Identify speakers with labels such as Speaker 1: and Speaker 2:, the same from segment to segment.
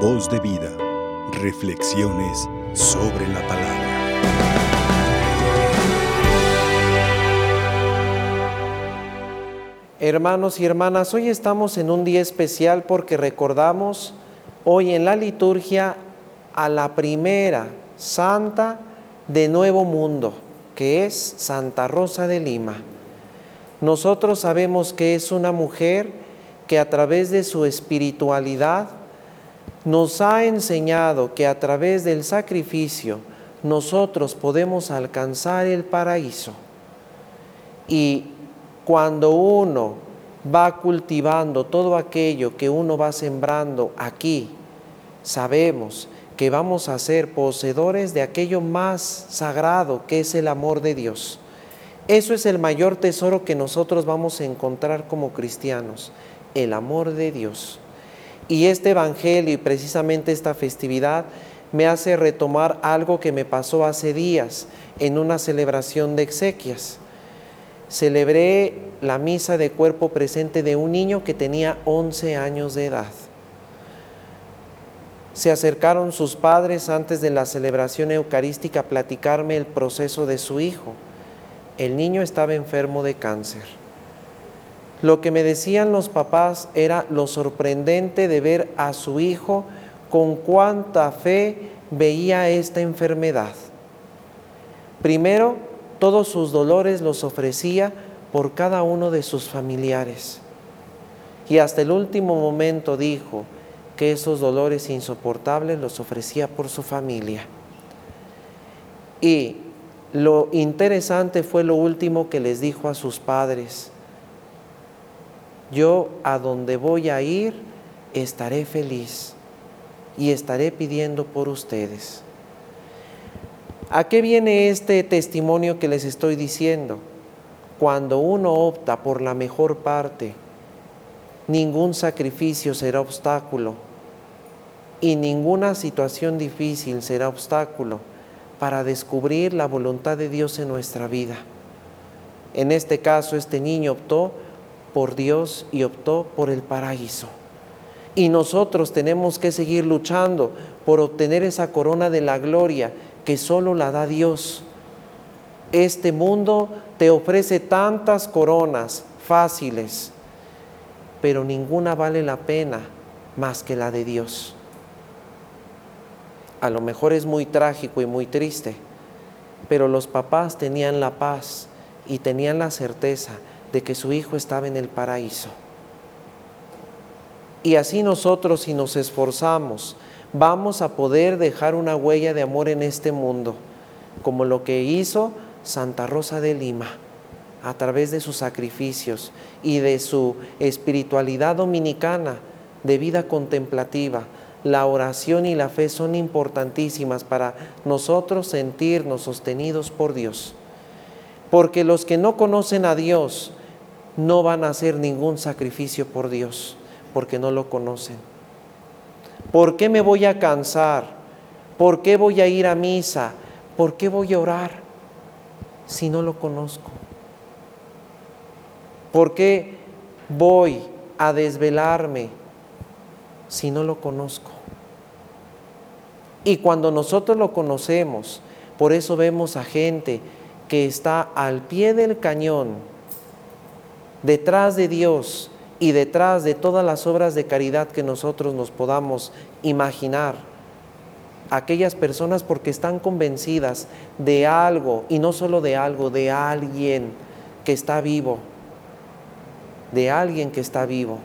Speaker 1: Voz de vida. Reflexiones sobre la palabra.
Speaker 2: Hermanos y hermanas, hoy estamos en un día especial porque recordamos hoy en la liturgia a la primera santa de Nuevo Mundo, que es Santa Rosa de Lima. Nosotros sabemos que es una mujer que a través de su espiritualidad nos ha enseñado que a través del sacrificio nosotros podemos alcanzar el paraíso. Y cuando uno va cultivando todo aquello que uno va sembrando aquí, sabemos que vamos a ser poseedores de aquello más sagrado que es el amor de Dios. Eso es el mayor tesoro que nosotros vamos a encontrar como cristianos, el amor de Dios. Y este Evangelio y precisamente esta festividad me hace retomar algo que me pasó hace días en una celebración de exequias. Celebré la misa de cuerpo presente de un niño que tenía 11 años de edad. Se acercaron sus padres antes de la celebración eucarística a platicarme el proceso de su hijo el niño estaba enfermo de cáncer. Lo que me decían los papás era lo sorprendente de ver a su hijo con cuánta fe veía esta enfermedad. Primero, todos sus dolores los ofrecía por cada uno de sus familiares. Y hasta el último momento dijo que esos dolores insoportables los ofrecía por su familia. Y lo interesante fue lo último que les dijo a sus padres. Yo a donde voy a ir estaré feliz y estaré pidiendo por ustedes. ¿A qué viene este testimonio que les estoy diciendo? Cuando uno opta por la mejor parte, ningún sacrificio será obstáculo y ninguna situación difícil será obstáculo para descubrir la voluntad de Dios en nuestra vida. En este caso, este niño optó por Dios y optó por el paraíso. Y nosotros tenemos que seguir luchando por obtener esa corona de la gloria que solo la da Dios. Este mundo te ofrece tantas coronas fáciles, pero ninguna vale la pena más que la de Dios a lo mejor es muy trágico y muy triste, pero los papás tenían la paz y tenían la certeza de que su hijo estaba en el paraíso. Y así nosotros, si nos esforzamos, vamos a poder dejar una huella de amor en este mundo, como lo que hizo Santa Rosa de Lima a través de sus sacrificios y de su espiritualidad dominicana de vida contemplativa, la oración y la fe son importantísimas para nosotros sentirnos sostenidos por Dios. Porque los que no conocen a Dios no van a hacer ningún sacrificio por Dios, porque no lo conocen. ¿Por qué me voy a cansar? ¿Por qué voy a ir a misa? ¿Por qué voy a orar si no lo conozco? ¿Por qué voy a desvelarme si no lo conozco? Y cuando nosotros lo conocemos, por eso vemos a gente que está al pie del cañón, detrás de Dios y detrás de todas las obras de caridad que nosotros nos podamos imaginar. Aquellas personas porque están convencidas de algo, y no solo de algo, de alguien que está vivo, de alguien que está vivo.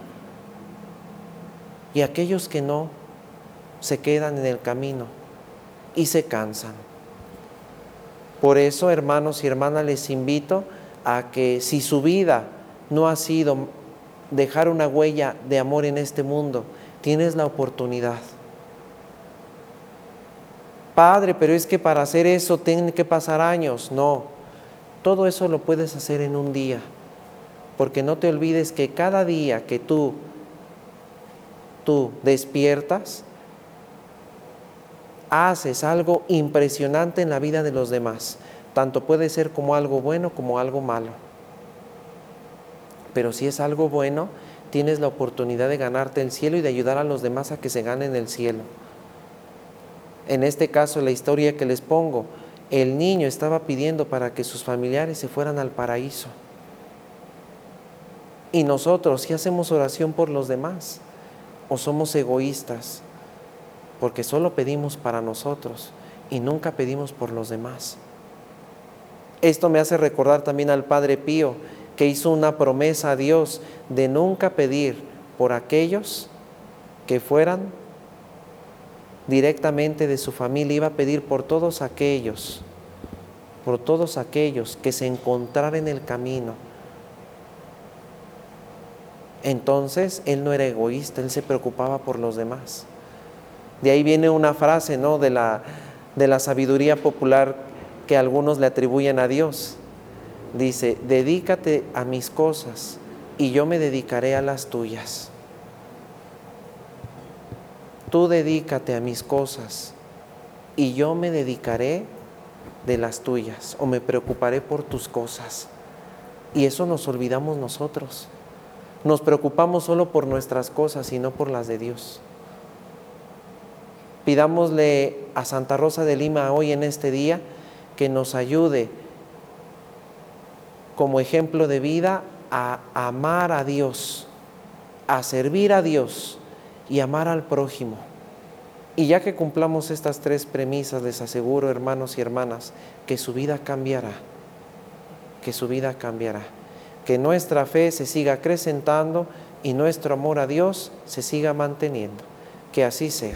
Speaker 2: Y aquellos que no, se quedan en el camino y se cansan. Por eso, hermanos y hermanas, les invito a que si su vida no ha sido dejar una huella de amor en este mundo, tienes la oportunidad. Padre, pero es que para hacer eso tienen que pasar años. No, todo eso lo puedes hacer en un día. Porque no te olvides que cada día que tú, tú despiertas, haces algo impresionante en la vida de los demás. Tanto puede ser como algo bueno como algo malo. Pero si es algo bueno, tienes la oportunidad de ganarte el cielo y de ayudar a los demás a que se ganen el cielo. En este caso, la historia que les pongo, el niño estaba pidiendo para que sus familiares se fueran al paraíso. Y nosotros, si hacemos oración por los demás, o somos egoístas, porque solo pedimos para nosotros y nunca pedimos por los demás. Esto me hace recordar también al Padre Pío, que hizo una promesa a Dios de nunca pedir por aquellos que fueran directamente de su familia, iba a pedir por todos aquellos, por todos aquellos que se encontraran en el camino. Entonces él no era egoísta, él se preocupaba por los demás. De ahí viene una frase ¿no? de, la, de la sabiduría popular que algunos le atribuyen a Dios. Dice, dedícate a mis cosas y yo me dedicaré a las tuyas. Tú dedícate a mis cosas y yo me dedicaré de las tuyas o me preocuparé por tus cosas. Y eso nos olvidamos nosotros. Nos preocupamos solo por nuestras cosas y no por las de Dios. Pidámosle a Santa Rosa de Lima hoy en este día que nos ayude como ejemplo de vida a amar a Dios, a servir a Dios y amar al prójimo. Y ya que cumplamos estas tres premisas, les aseguro, hermanos y hermanas, que su vida cambiará, que su vida cambiará, que nuestra fe se siga acrecentando y nuestro amor a Dios se siga manteniendo. Que así sea.